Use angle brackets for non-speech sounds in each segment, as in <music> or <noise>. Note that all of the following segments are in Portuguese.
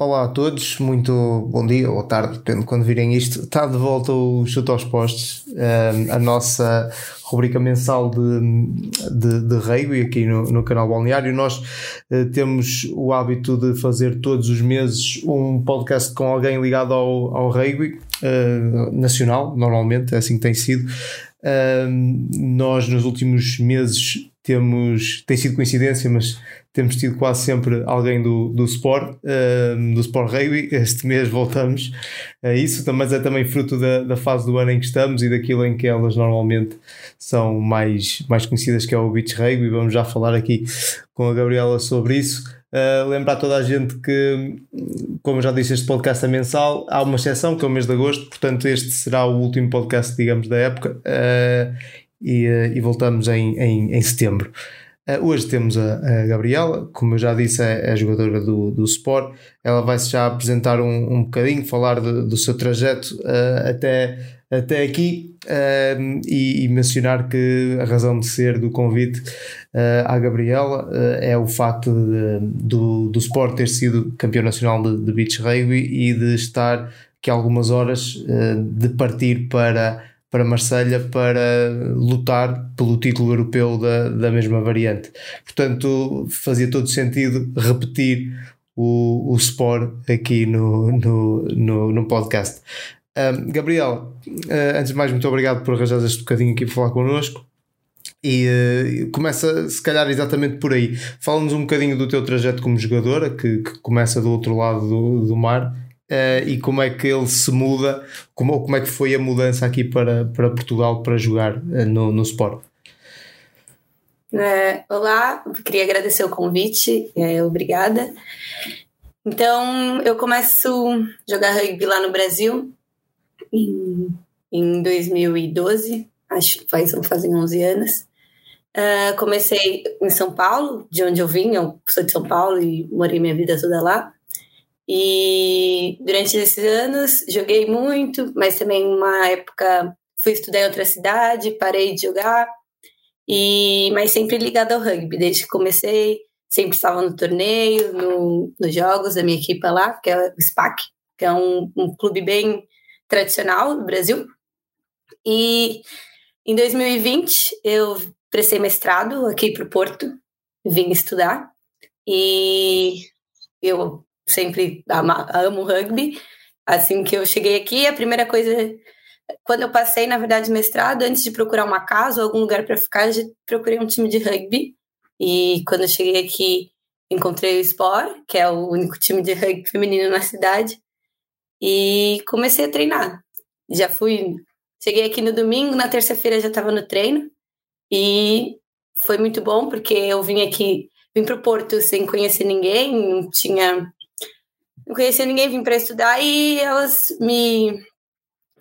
Olá a todos, muito bom dia ou tarde, depende de quando virem isto. Está de volta o Chuto aos Postes, um, a nossa rubrica mensal de, de, de rugby aqui no, no canal Balneário. Nós uh, temos o hábito de fazer todos os meses um podcast com alguém ligado ao, ao rugby uh, nacional, normalmente, é assim que tem sido. Uh, nós nos últimos meses temos, tem sido coincidência, mas temos tido quase sempre alguém do, do Sport, uh, do Sport Rugby. <laughs> Este mês voltamos a isso, mas é também fruto da, da fase do ano em que estamos e daquilo em que elas normalmente são mais, mais conhecidas, que é o Beach Rugby. Vamos já falar aqui com a Gabriela sobre isso. Uh, lembrar toda a gente que, como já disse, este podcast é mensal. Há uma exceção que é o mês de agosto, portanto, este será o último podcast, digamos, da época. Uh, e, uh, e, voltamos em, em, em setembro. Uh, hoje temos a, a, Gabriela, como eu já disse, é, é jogadora do, do Sport. Ela vai-se já apresentar um, um bocadinho, falar de, do seu trajeto uh, até, até aqui uh, e, e, mencionar que a razão de ser do convite à Gabriela é o facto de, do, do Sport ter sido campeão nacional de, de beach rugby e de estar aqui algumas horas de partir para para Marselha para lutar pelo título europeu da, da mesma variante. Portanto, fazia todo sentido repetir o, o Sport aqui no, no, no, no podcast. Um, Gabriel, uh, antes de mais, muito obrigado por arranjar este bocadinho aqui para falar connosco. E uh, começa, se calhar, exatamente por aí. Fala-nos um bocadinho do teu trajeto como jogadora, que, que começa do outro lado do, do mar uh, e como é que ele se muda, como, como é que foi a mudança aqui para, para Portugal para jogar uh, no, no Sport? É, olá, queria agradecer o convite, obrigada. Então, eu começo a jogar rugby lá no Brasil em, em 2012, acho que faz, fazem 11 anos. Uh, comecei em São Paulo, de onde eu vim, eu sou de São Paulo e morei minha vida toda lá. E durante esses anos joguei muito, mas também uma época fui estudar em outra cidade, parei de jogar. E mas sempre ligado ao rugby, desde que comecei, sempre estava no torneio, no, nos jogos da minha equipe lá, que é o SPAC, que é um, um clube bem tradicional do Brasil. E em 2020 eu prestei mestrado aqui para o Porto, vim estudar e eu sempre amo rugby. Assim que eu cheguei aqui, a primeira coisa, quando eu passei, na verdade, mestrado, antes de procurar uma casa ou algum lugar para ficar, já procurei um time de rugby. E quando eu cheguei aqui, encontrei o Sport, que é o único time de rugby feminino na cidade, e comecei a treinar. Já fui, cheguei aqui no domingo, na terça-feira já estava no treino, e foi muito bom, porque eu vim aqui, vim para o Porto sem conhecer ninguém, não tinha não conhecia ninguém, vim para estudar e elas me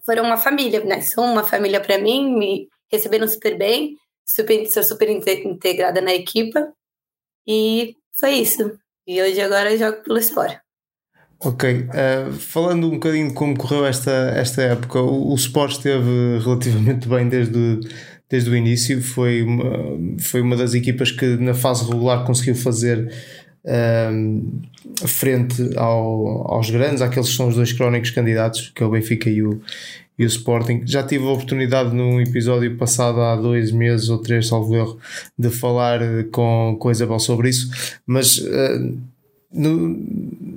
foram uma família, né? São uma família para mim, me receberam super bem, super, sou super integrada na equipa e foi isso. E hoje agora eu jogo pelo Sport. Ok, uh, falando um bocadinho de como correu esta, esta época, o, o Sport esteve relativamente bem desde, desde o início, foi uma, foi uma das equipas que na fase regular conseguiu fazer um, frente ao, aos grandes, aqueles que são os dois crónicos candidatos, que é o Benfica e o, e o Sporting. Já tive a oportunidade num episódio passado há dois meses ou três, salvo erro, de falar com, com Isabel sobre isso, mas uh, no,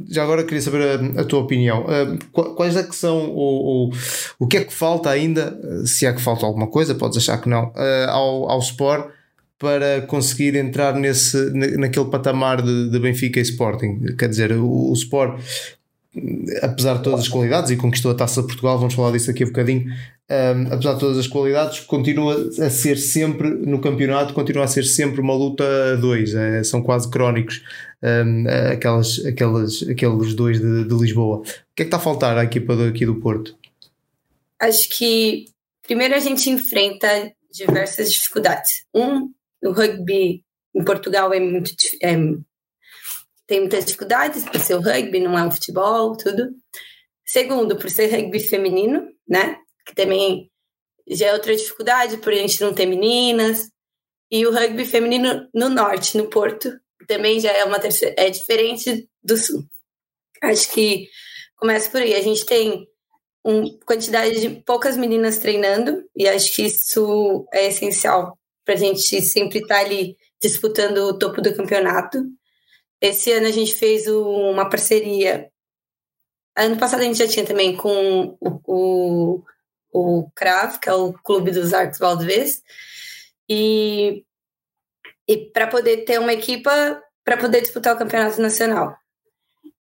já agora queria saber a, a tua opinião. Uh, quais é que são o, o, que é que falta ainda, se é que falta alguma coisa, podes achar que não, uh, ao, ao Sport para conseguir entrar nesse, naquele patamar de, de Benfica e Sporting. Quer dizer, o, o Sport, apesar de todas as qualidades, e conquistou a taça de Portugal, vamos falar disso aqui a bocadinho. Um, apesar de todas as qualidades, continua a ser sempre no campeonato, continua a ser sempre uma luta a dois, é, são quase crónicos um, aquelas, aquelas, aqueles dois de, de, Lisboa. O que é que está a faltar à equipa do, aqui do Porto? Acho que primeiro a gente enfrenta diversas dificuldades. Um, o rugby em Portugal é muito é, tem muitas dificuldades por ser o rugby, não é um futebol, tudo. Segundo, por ser rugby feminino, né? Que também já é outra dificuldade, por a gente não ter meninas. E o rugby feminino no norte, no Porto, também já é uma terceira, é diferente do sul. Acho que começa por aí. A gente tem uma quantidade de poucas meninas treinando, e acho que isso é essencial para a gente sempre estar tá ali disputando o topo do campeonato. Esse ano a gente fez uma parceria. Ano passado a gente já tinha também com o, o, o CRAV, que é o Clube dos Arcos Valdevez, e, e para poder ter uma equipa para poder disputar o campeonato nacional.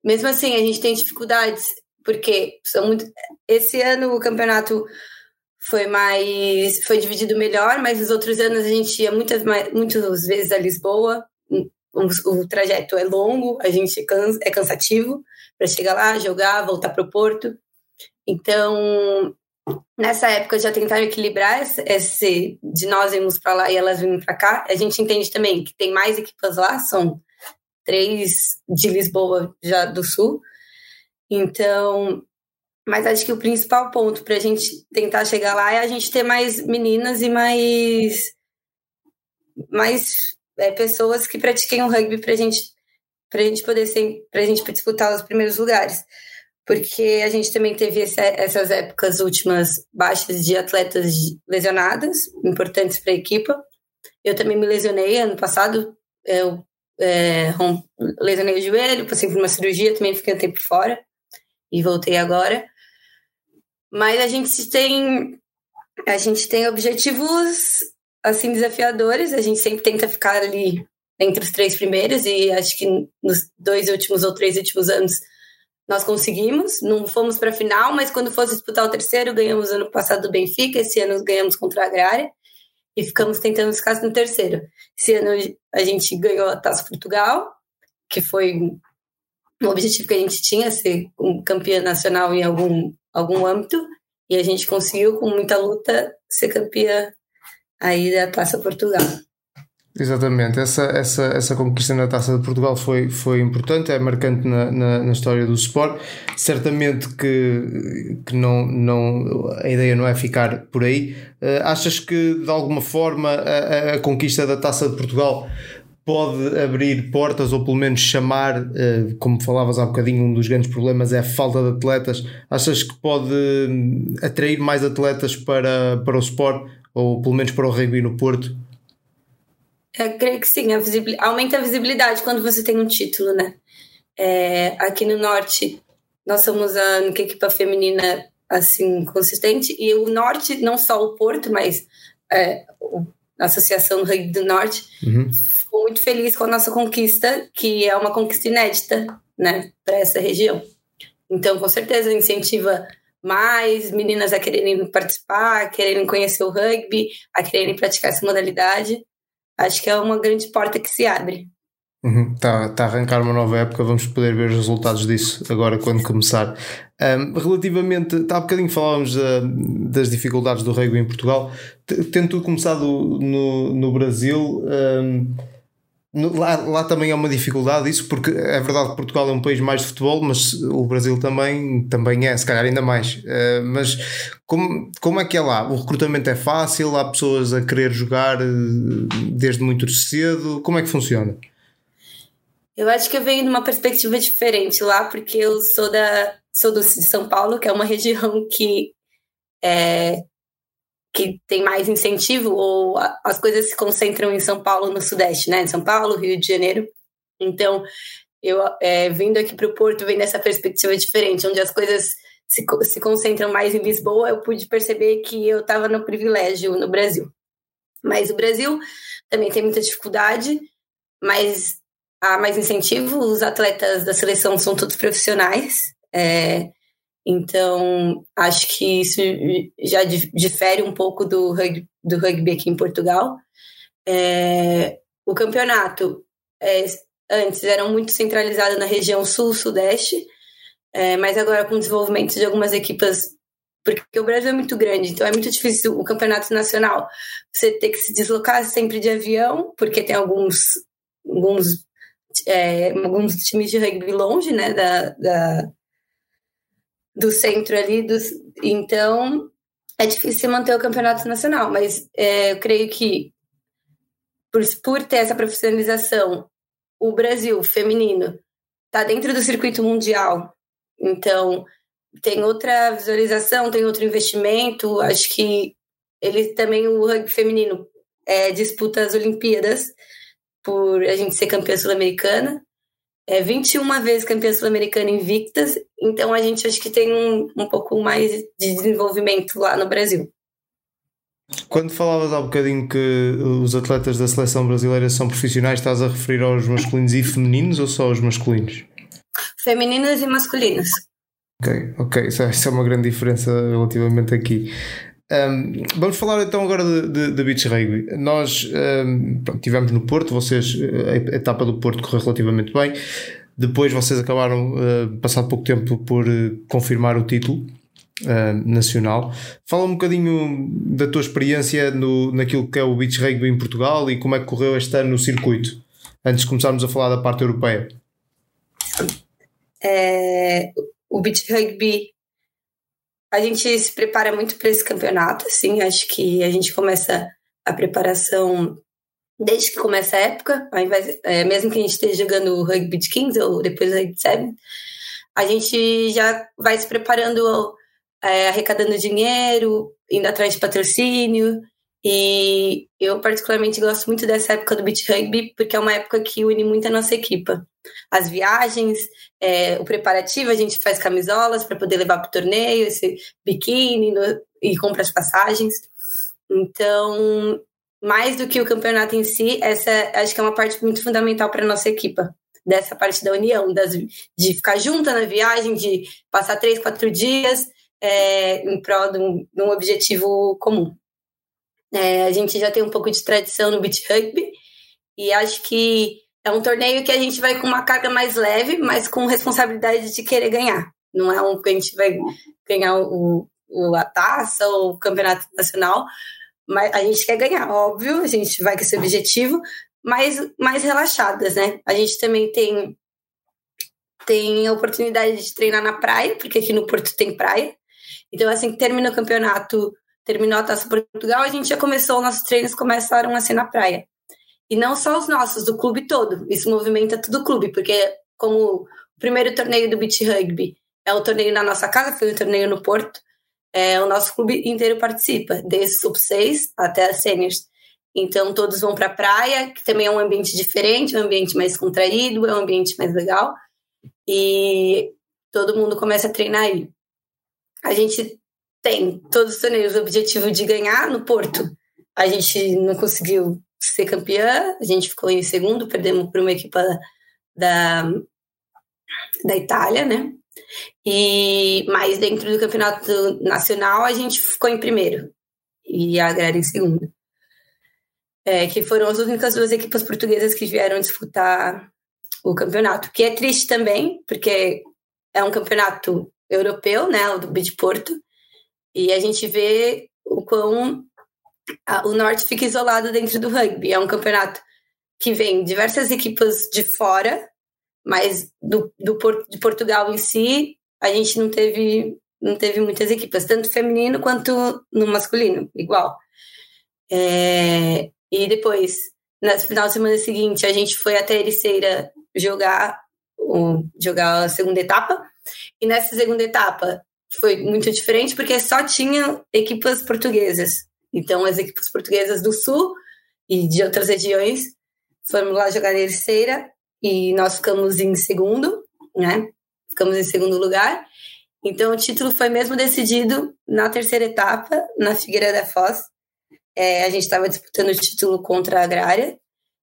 Mesmo assim, a gente tem dificuldades, porque são muito. Esse ano o campeonato foi mais. foi dividido melhor, mas nos outros anos a gente ia muitas, muitas vezes a Lisboa. O, trajeto é longo, a gente cansa, é cansativo para chegar lá, jogar, voltar para o Porto. Então, nessa época já tentaram equilibrar esse de nós irmos para lá e elas virem para cá. A gente entende também que tem mais equipas lá, são três de Lisboa já do Sul. Então, mas acho que o principal ponto para a gente tentar chegar lá é a gente ter mais meninas e mais mais é, pessoas que pratiquem o rugby para gente para gente poder ser para a gente disputar os primeiros lugares porque a gente também teve esse, essas épocas últimas baixas de atletas lesionadas importantes para a equipa eu também me lesionei ano passado eu é, lesionei o joelho, passei por uma cirurgia, também fiquei um tempo fora e voltei agora. Mas a gente tem a gente tem objetivos assim desafiadores, a gente sempre tenta ficar ali entre os três primeiros e acho que nos dois últimos ou três últimos anos nós conseguimos, não fomos para a final, mas quando fosse disputar o terceiro, ganhamos ano passado do Benfica, esse ano ganhamos contra a Agrária e ficamos tentando ficar no terceiro. Esse ano a gente ganhou a Taça Portugal, que foi um objetivo que a gente tinha, ser um campeã nacional em algum, algum âmbito, e a gente conseguiu, com muita luta, ser campeã aí da Taça Portugal. Exatamente, essa, essa, essa conquista na Taça de Portugal foi, foi importante, é marcante na, na, na, história do Sport. Certamente que, que não, não, a ideia não é ficar por aí. Uh, achas que de alguma forma a, a, conquista da Taça de Portugal pode abrir portas ou pelo menos chamar, uh, como falavas há bocadinho, um dos grandes problemas é a falta de atletas. Achas que pode hum, atrair mais atletas para, para o Sport ou pelo menos para o rugby no Porto? Eu creio que sim, a aumenta a visibilidade quando você tem um título, né? É, aqui no Norte, nós somos a única equipa feminina assim consistente e o Norte, não só o Porto, mas é, a Associação Rugby do Norte, uhum. Ficou muito feliz com a nossa conquista, que é uma conquista inédita, né, para essa região. Então, com certeza, incentiva mais meninas a quererem participar, a quererem conhecer o rugby, a quererem praticar essa modalidade acho que é uma grande porta que se abre. Uhum, tá, tá a arrancar uma nova época, vamos poder ver os resultados disso agora quando começar. Um, relativamente, tá, há bocadinho falávamos das dificuldades do rugby em Portugal, tendo tudo começado no, no Brasil. Um, Lá, lá também é uma dificuldade isso, porque é verdade que Portugal é um país mais de futebol, mas o Brasil também, também é, se calhar ainda mais. Uh, mas como, como é que é lá? O recrutamento é fácil? Há pessoas a querer jogar eh, desde muito cedo? Como é que funciona? Eu acho que eu venho de uma perspectiva diferente lá, porque eu sou da sou do São Paulo, que é uma região que é, que tem mais incentivo ou as coisas se concentram em São Paulo, no Sudeste, né? São Paulo, Rio de Janeiro. Então, eu é, vindo aqui para o Porto, vem dessa perspectiva diferente, onde as coisas se, se concentram mais em Lisboa, eu pude perceber que eu estava no privilégio no Brasil. Mas o Brasil também tem muita dificuldade, mas há mais incentivo. Os atletas da seleção são todos profissionais. É, então, acho que isso já difere um pouco do rugby, do rugby aqui em Portugal. É, o campeonato é, antes era muito centralizado na região sul-sudeste, é, mas agora com o desenvolvimento de algumas equipas, porque o Brasil é muito grande, então é muito difícil o campeonato nacional você ter que se deslocar sempre de avião, porque tem alguns, alguns, é, alguns times de rugby longe né, da, da do centro ali. Dos, então, é difícil manter o campeonato nacional, mas é, eu creio que por, por ter essa profissionalização, o Brasil feminino está dentro do circuito mundial Então, tem outra visualização, tem outro investimento. Acho que ele também, o rugby feminino, é, disputa as Olimpíadas por a gente ser campeã sul-americana. É 21 vezes campeã sul-americana invictas, então a gente acho que tem um, um pouco mais de desenvolvimento lá no Brasil. Quando falavas há bocadinho que os atletas da seleção brasileira são profissionais, estás a referir aos masculinos e femininos ou só aos masculinos? Femininos e masculinos. Ok, ok, isso é, é uma grande diferença relativamente aqui. Um, vamos falar então agora de, de, de beach rugby. Nós um, pronto, tivemos no Porto, vocês, a etapa do Porto correu relativamente bem. Depois vocês acabaram, uh, passado pouco tempo, por uh, confirmar o título uh, nacional. Fala um bocadinho da tua experiência no, naquilo que é o beach rugby em Portugal e como é que correu este ano no circuito, antes de começarmos a falar da parte europeia. É, o beach rugby a gente se prepara muito para esse campeonato, assim, acho que a gente começa a preparação desde que começa a época, ao invés, é, mesmo que a gente esteja jogando Rugby de 15 ou depois Rugby de 7, a gente já vai se preparando, é, arrecadando dinheiro, indo atrás de patrocínio, e eu particularmente gosto muito dessa época do beach rugby, porque é uma época que une muito a nossa equipa. As viagens, é, o preparativo, a gente faz camisolas para poder levar para o torneio, esse biquíni no, e compra as passagens. Então, mais do que o campeonato em si, essa acho que é uma parte muito fundamental para nossa equipa. Dessa parte da união, das, de ficar junta na viagem, de passar três, quatro dias é, em prol de um, de um objetivo comum. É, a gente já tem um pouco de tradição no beach rugby e acho que é um torneio que a gente vai com uma carga mais leve, mas com responsabilidade de querer ganhar. Não é um que a gente vai ganhar o, o a taça ou o campeonato nacional, mas a gente quer ganhar, óbvio, a gente vai com esse objetivo, mas mais relaxadas, né? A gente também tem tem a oportunidade de treinar na praia, porque aqui no Porto tem praia. Então, assim que termina o campeonato, terminou a Taça Portugal, a gente já começou, nossos treinos começaram a ser na praia. E não só os nossos, do clube todo. Isso movimenta todo o clube, porque como o primeiro torneio do beach rugby é o torneio na nossa casa, foi um torneio no Porto, é, o nosso clube inteiro participa, desde sub 6 até as seniors. Então todos vão para a praia, que também é um ambiente diferente, um ambiente mais contraído, é um ambiente mais legal. E todo mundo começa a treinar aí. A gente tem todos os torneios o objetivo de ganhar no Porto. A gente não conseguiu ser campeã, a gente ficou em segundo, perdemos para uma equipa da, da Itália, né? E mais dentro do campeonato nacional a gente ficou em primeiro e a Agrara em segundo. É, que foram as únicas duas equipas portuguesas que vieram disputar o campeonato, que é triste também, porque é um campeonato europeu, né, o do Beach Porto, e a gente vê o quão o Norte fica isolado dentro do rugby. É um campeonato que vem diversas equipas de fora, mas do, do de Portugal em si, a gente não teve, não teve muitas equipas, tanto feminino quanto no masculino, igual. É, e depois, no final de semana seguinte, a gente foi até Ericeira jogar, jogar a segunda etapa. E nessa segunda etapa, foi muito diferente porque só tinha equipas portuguesas. Então, as equipes portuguesas do Sul e de outras regiões foram lá jogar em terceira e nós ficamos em segundo, né? Ficamos em segundo lugar. Então, o título foi mesmo decidido na terceira etapa, na Figueira da Foz. É, a gente estava disputando o título contra a Agrária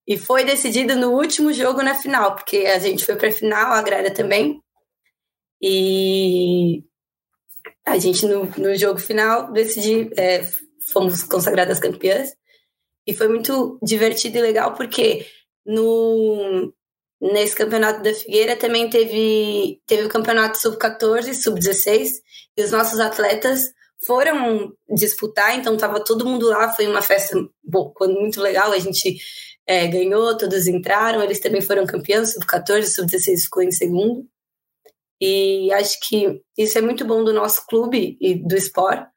e foi decidido no último jogo na final, porque a gente foi para a final, a Agrária também. E a gente, no, no jogo final, decidi, é, fomos consagradas campeãs. E foi muito divertido e legal, porque no, nesse campeonato da Figueira também teve, teve o campeonato sub-14, sub-16, e os nossos atletas foram disputar, então tava todo mundo lá, foi uma festa muito legal, a gente é, ganhou, todos entraram, eles também foram campeões, sub-14, sub-16 ficou em segundo. E acho que isso é muito bom do nosso clube e do esporte,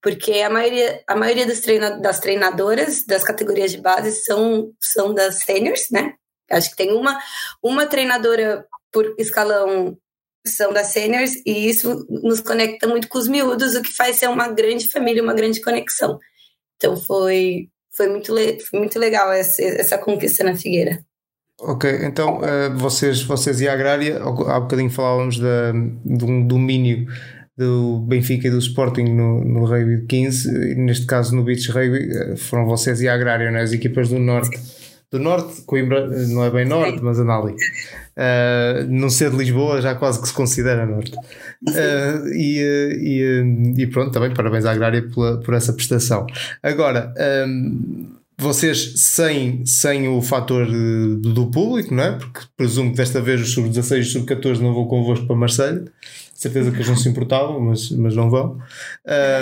porque a maioria, a maioria treina, das treinadoras das categorias de base são, são das seniors, né? Acho que tem uma, uma treinadora por escalão são da Seniors e isso nos conecta muito com os miúdos, o que faz ser uma grande família, uma grande conexão. Então foi, foi, muito, foi muito legal essa, essa conquista na Figueira. Ok, então uh, vocês, vocês e a Agrária, há bocadinho falávamos da, de um domínio do Benfica e do Sporting no, no Rugby de 15, neste caso no Beach Rugby, eh, foram vocês e a Agrária, né? as equipas do Norte. Do Norte, Coimbra não é bem Norte, mas anda ali. Uh, não ser de Lisboa já quase que se considera Norte. Uh, e, e, e, pronto, também parabéns à Agrária por, por essa prestação. Agora, um, vocês sem, sem o fator do público, não é? Porque presumo que desta vez os sub-16 e os sub-14 não vão convosco para Marselha certeza que eles não se importavam, mas, mas não vão.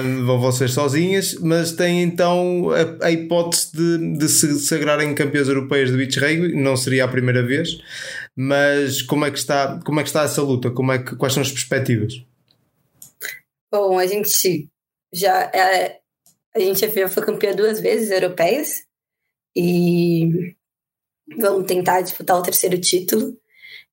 Um, vão vocês sozinhas, mas têm então a, a hipótese de, de se sagrarem campeãs europeias de beach rugby, não seria a primeira vez, mas como é que está, como é que está essa luta? Como é que, quais são as perspectivas? Bom, a gente já é, a gente já foi campeã duas vezes europeias e vamos tentar disputar o terceiro título.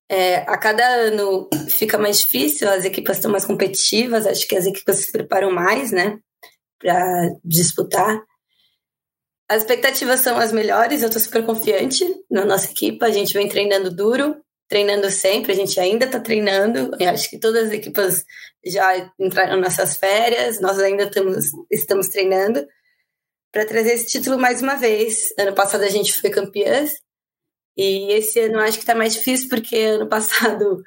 É, a cada ano fica mais difícil, as equipas estão mais competitivas, acho que as equipas se preparam mais, né, para disputar. As expectativas são as melhores, eu estou super confiante na nossa equipa, a gente vem treinando duro, treinando sempre, a gente ainda está treinando, eu acho que todas as equipas já entraram nessas férias, nós ainda estamos, estamos treinando para trazer esse título mais uma vez. Ano passado a gente foi campeãs, e esse ano acho que está mais difícil porque ano <laughs> passado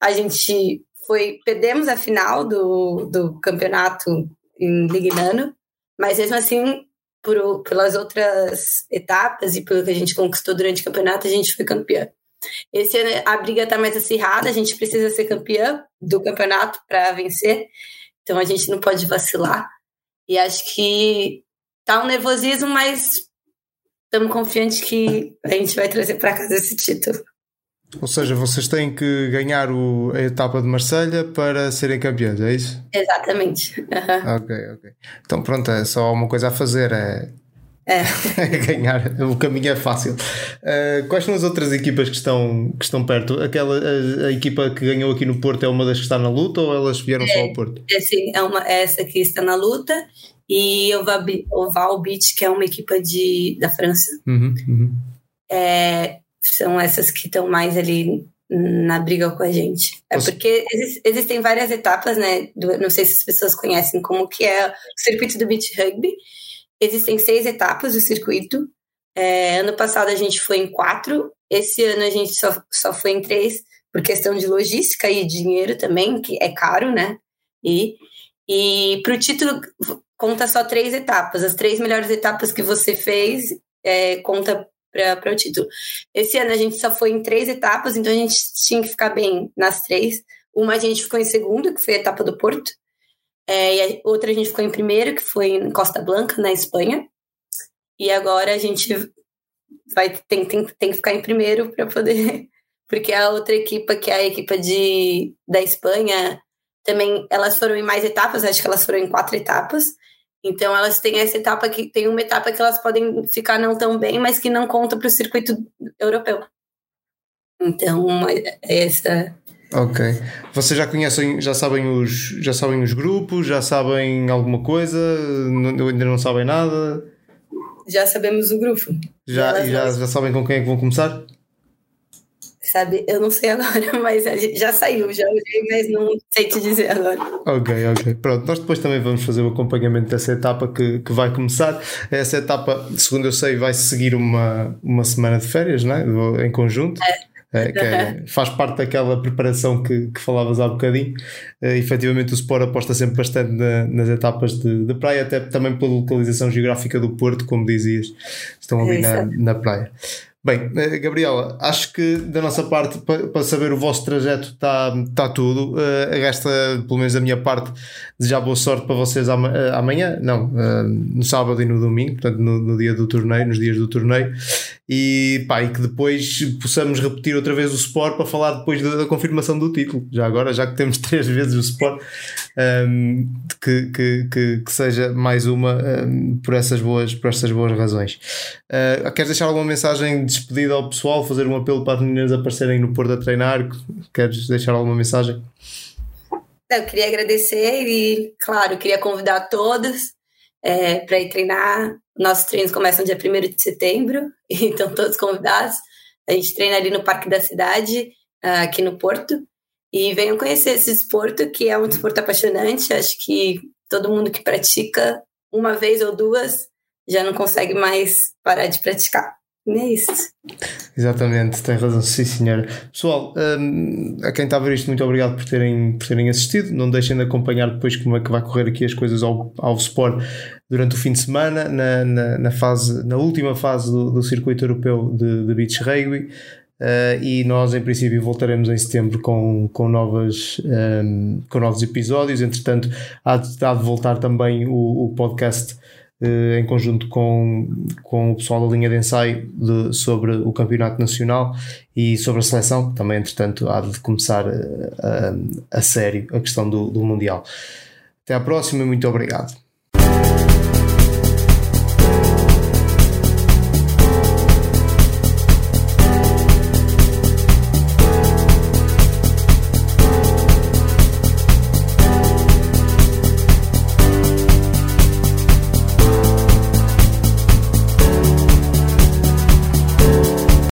a gente foi perdemos a final do, do campeonato em Lignano, mas mesmo assim por, pelas outras etapas e pelo que a gente conquistou durante o campeonato a gente foi campeã. Esse ano a briga está mais acirrada, a gente precisa ser campeã do campeonato para vencer, então a gente não pode vacilar. E acho que tá um nervosismo, mas estamos confiantes que a gente vai trazer para casa esse título. Ou seja, vocês têm que ganhar o, a etapa de Marselha para serem campeões, é isso? Exatamente. Uhum. Ok, ok. Então pronto, é só uma coisa a fazer, é, é. <laughs> ganhar, o caminho é fácil. Uh, quais são as outras equipas que estão, que estão perto? Aquela, a, a, equipa que ganhou aqui no Porto é uma das que está na luta ou elas vieram é, só ao Porto? É sim, é, uma, é essa que está na luta e o Val Beach, que é uma equipa de, da França. Uhum, uhum. É, são essas que estão mais ali na briga com a gente. É porque existem várias etapas, né? Do, não sei se as pessoas conhecem como que é o circuito do beach rugby. Existem seis etapas do circuito. É, ano passado a gente foi em quatro. Esse ano a gente só, só foi em três por questão de logística e dinheiro também, que é caro, né? E, e para o título conta só três etapas. As três melhores etapas que você fez é, conta para o título. Esse ano a gente só foi em três etapas, então a gente tinha que ficar bem nas três. Uma a gente ficou em segundo, que foi a etapa do Porto. É, e a outra a gente ficou em primeiro, que foi em Costa Blanca, na Espanha. E agora a gente vai tem, tem, tem que ficar em primeiro para poder. <laughs> Porque a outra equipa, que é a equipa de, da Espanha, também elas foram em mais etapas, acho que elas foram em quatro etapas. Então elas têm essa etapa que tem uma etapa que elas podem ficar não tão bem, mas que não conta para o circuito europeu. Então essa. Ok. Vocês já conhecem, já sabem os, já sabem os grupos, já sabem alguma coisa, não, ainda não sabem nada. Já sabemos o grupo. Já, já, já sabem com quem é que vão começar? Sabe? Eu não sei agora, <laughs> mas já saiu, já olhei, mas não sei te dizer agora. Ok, ok. Pronto, nós depois também vamos fazer o acompanhamento dessa etapa que, que vai começar. Essa etapa, segundo eu sei, vai seguir uma, uma semana de férias, não é? Em conjunto. É. É, é, faz parte daquela preparação que, que falavas há bocadinho. Uh, efetivamente, o Sport aposta sempre bastante na, nas etapas de, de, praia, até também pela localização geográfica do Porto, como dizias, estão ali é na, na praia. Bem, eh, Gabriela, acho que da nossa parte, para saber o vosso trajeto, está tá tudo. Uh, resta, pelo menos da minha parte, desejar boa sorte para vocês eh, amanhã, não, uh, no sábado e no domingo, portanto, no, no, dia do torneio, nos dias do torneio, e, pá, e que depois possamos repetir outra vez o Sport para falar depois da, da, confirmação do título. Já agora, já que temos <laughs> três vezes o Sport, um, que, que, que, que, seja mais uma um, por, essas boas, por essas boas razões. Uh, queres deixar alguma mensagem de despedida ao pessoal, fazer um apelo para as meninas aparecerem no Porto a treinar? Queres deixar alguma mensagem? Eu queria agradecer e, claro, queria convidar todos é, para ir treinar. Nossos treinos começam dia 1 de setembro, <laughs> então todos convidados. A gente treina ali no Parque da Cidade, aqui no Porto. E venham conhecer esse esporto, que é um desporto apaixonante. Acho que todo mundo que pratica uma vez ou duas já não consegue mais parar de praticar. E é isso. Exatamente, tem razão, sim senhor. Pessoal, um, a quem está a ver isto, muito obrigado por terem, por terem assistido. Não deixem de acompanhar depois como é que vai correr aqui as coisas ao, ao Sport durante o fim de semana, na, na, na fase, na última fase do, do circuito europeu de, de beach rugby. Uh, e nós em princípio voltaremos em setembro com, com, novas, um, ehm, com novos episódios. Entretanto, há de, há de voltar também o, o podcast uh, em conjunto com, com o pessoal da linha de ensaio de, sobre o campeonato nacional e sobre a seleção. Também, entretanto, há de começar a, a, a sério a questão do, do Mundial. Até à próxima, muito obrigado.